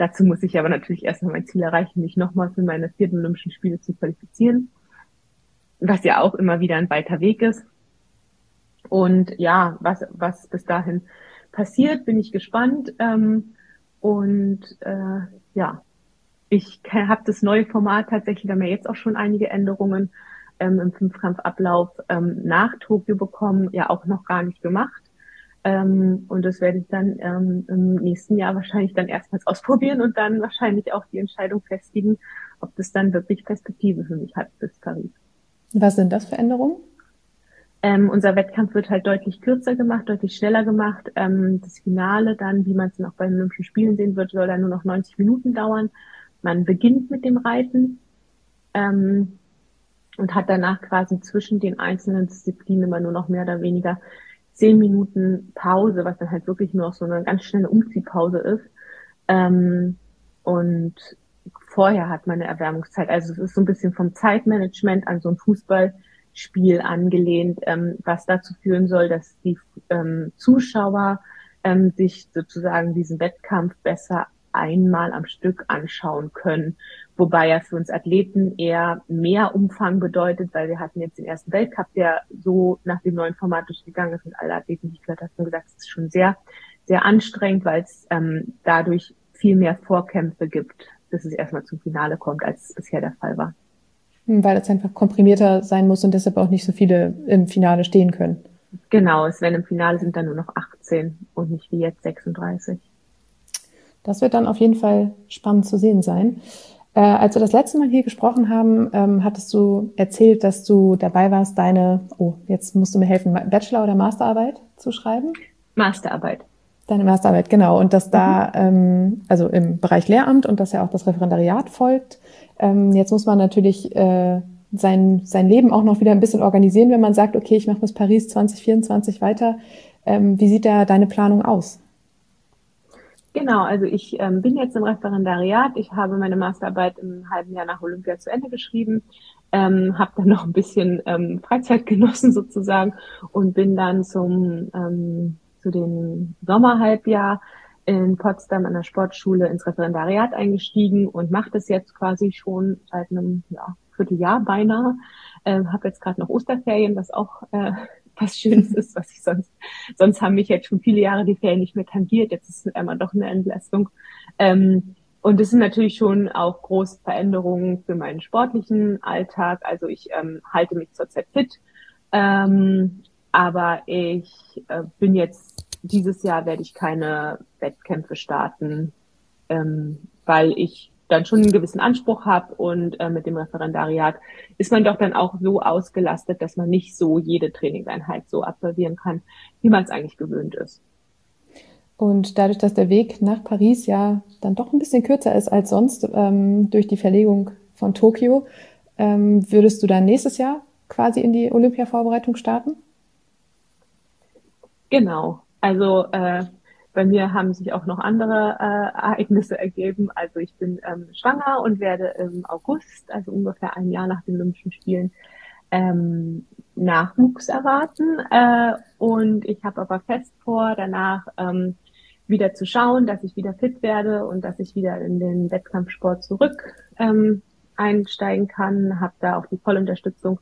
dazu muss ich aber natürlich erstmal mein Ziel erreichen, mich nochmal für meine vierten Olympischen Spiele zu qualifizieren. Was ja auch immer wieder ein weiter Weg ist. Und ja, was, was bis dahin passiert, bin ich gespannt. Ähm, und äh, ja, ich habe das neue Format tatsächlich, da haben wir jetzt auch schon einige Änderungen ähm, im Fünfkampfablauf ähm, nach Tokio bekommen, ja auch noch gar nicht gemacht. Ähm, und das werde ich dann ähm, im nächsten Jahr wahrscheinlich dann erstmals ausprobieren und dann wahrscheinlich auch die Entscheidung festigen, ob das dann wirklich Perspektive für mich hat bis Paris. Was sind das für Änderungen? Ähm, unser Wettkampf wird halt deutlich kürzer gemacht, deutlich schneller gemacht. Ähm, das Finale dann, wie man es noch bei den Olympischen Spielen sehen wird, soll dann nur noch 90 Minuten dauern. Man beginnt mit dem Reiten ähm, und hat danach quasi zwischen den einzelnen Disziplinen immer nur noch mehr oder weniger zehn Minuten Pause, was dann halt wirklich nur noch so eine ganz schnelle Umziehpause ist. Ähm, und vorher hat man eine Erwärmungszeit. Also es ist so ein bisschen vom Zeitmanagement an so ein Fußball Spiel angelehnt, ähm, was dazu führen soll, dass die ähm, Zuschauer ähm, sich sozusagen diesen Wettkampf besser einmal am Stück anschauen können. Wobei ja für uns Athleten eher mehr Umfang bedeutet, weil wir hatten jetzt den ersten Weltcup, der so nach dem neuen Format durchgegangen ist und alle Athleten, die ich gehört habe, haben gesagt, es ist schon sehr, sehr anstrengend, weil es ähm, dadurch viel mehr Vorkämpfe gibt, bis es erstmal zum Finale kommt, als es bisher der Fall war. Hm, weil es einfach komprimierter sein muss und deshalb auch nicht so viele im Finale stehen können. Genau, es werden im Finale sind dann nur noch 18 und nicht wie jetzt 36. Das wird dann auf jeden Fall spannend zu sehen sein. Äh, als wir das letzte Mal hier gesprochen haben, ähm, hattest du erzählt, dass du dabei warst, deine, oh, jetzt musst du mir helfen, Bachelor- oder Masterarbeit zu schreiben? Masterarbeit. Deine Masterarbeit, genau. Und dass da, mhm. ähm, also im Bereich Lehramt und dass ja auch das Referendariat folgt. Ähm, jetzt muss man natürlich äh, sein, sein Leben auch noch wieder ein bisschen organisieren, wenn man sagt, okay, ich mache bis Paris 2024 weiter. Ähm, wie sieht da deine Planung aus? Genau, also ich ähm, bin jetzt im Referendariat. Ich habe meine Masterarbeit im halben Jahr nach Olympia zu Ende geschrieben, ähm, habe dann noch ein bisschen ähm, Freizeit genossen sozusagen und bin dann zum ähm, zu dem Sommerhalbjahr in Potsdam an der Sportschule ins Referendariat eingestiegen und mache das jetzt quasi schon seit einem ja, Vierteljahr beinahe. Ähm, habe jetzt gerade noch Osterferien, was auch äh, was Schönes ist, was ich sonst, sonst haben mich jetzt schon viele Jahre die Ferien nicht mehr tangiert. Jetzt ist es einmal doch eine Entlastung. Ähm, und es sind natürlich schon auch große Veränderungen für meinen sportlichen Alltag. Also ich ähm, halte mich zurzeit fit. Ähm, aber ich äh, bin jetzt dieses Jahr werde ich keine Wettkämpfe starten, ähm, weil ich dann schon einen gewissen Anspruch habe und äh, mit dem Referendariat ist man doch dann auch so ausgelastet, dass man nicht so jede Trainingseinheit so absolvieren kann, wie man es eigentlich gewöhnt ist. Und dadurch, dass der Weg nach Paris ja dann doch ein bisschen kürzer ist als sonst ähm, durch die Verlegung von Tokio, ähm, würdest du dann nächstes Jahr quasi in die Olympia-Vorbereitung starten? Genau. Also äh, bei mir haben sich auch noch andere äh, Ereignisse ergeben. Also ich bin ähm, schwanger und werde im August, also ungefähr ein Jahr nach den Olympischen Spielen, ähm, Nachwuchs erwarten. Äh, und ich habe aber fest vor, danach ähm, wieder zu schauen, dass ich wieder fit werde und dass ich wieder in den Wettkampfsport zurück ähm, einsteigen kann. Habe da auch die volle Unterstützung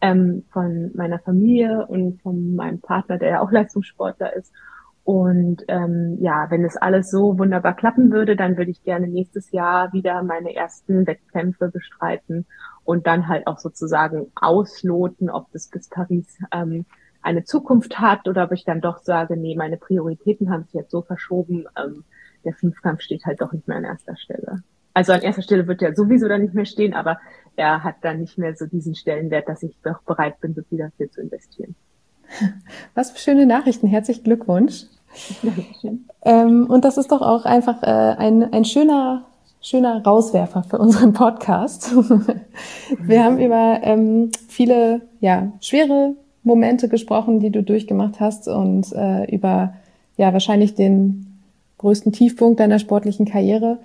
ähm, von meiner Familie und von meinem Partner, der ja auch Leistungssportler ist. Und ähm, ja, wenn es alles so wunderbar klappen würde, dann würde ich gerne nächstes Jahr wieder meine ersten Wettkämpfe bestreiten und dann halt auch sozusagen ausloten, ob das bis Paris ähm, eine Zukunft hat oder ob ich dann doch sage, nee, meine Prioritäten haben sich jetzt so verschoben, ähm, der Fünfkampf steht halt doch nicht mehr an erster Stelle. Also an erster Stelle wird er sowieso dann nicht mehr stehen, aber er hat dann nicht mehr so diesen Stellenwert, dass ich doch bereit bin, so viel dafür zu investieren. Was für schöne Nachrichten. Herzlichen Glückwunsch. Ähm, und das ist doch auch einfach äh, ein, ein schöner, schöner Rauswerfer für unseren Podcast. Wir haben über ähm, viele ja, schwere Momente gesprochen, die du durchgemacht hast und äh, über ja wahrscheinlich den größten Tiefpunkt deiner sportlichen Karriere.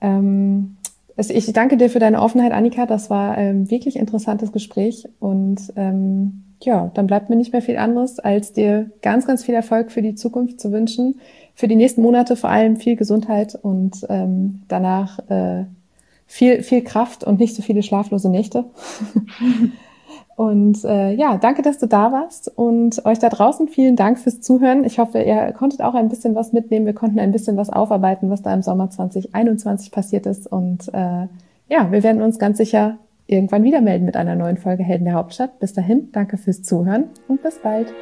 Ähm, also ich danke dir für deine Offenheit, Annika. Das war ähm, wirklich interessantes Gespräch und ähm, ja, dann bleibt mir nicht mehr viel anderes, als dir ganz, ganz viel Erfolg für die Zukunft zu wünschen. Für die nächsten Monate vor allem viel Gesundheit und ähm, danach äh, viel, viel Kraft und nicht so viele schlaflose Nächte. und äh, ja, danke, dass du da warst und euch da draußen vielen Dank fürs Zuhören. Ich hoffe, ihr konntet auch ein bisschen was mitnehmen. Wir konnten ein bisschen was aufarbeiten, was da im Sommer 2021 passiert ist. Und äh, ja, wir werden uns ganz sicher irgendwann wieder melden mit einer neuen Folge Helden der Hauptstadt. Bis dahin, danke fürs Zuhören und bis bald.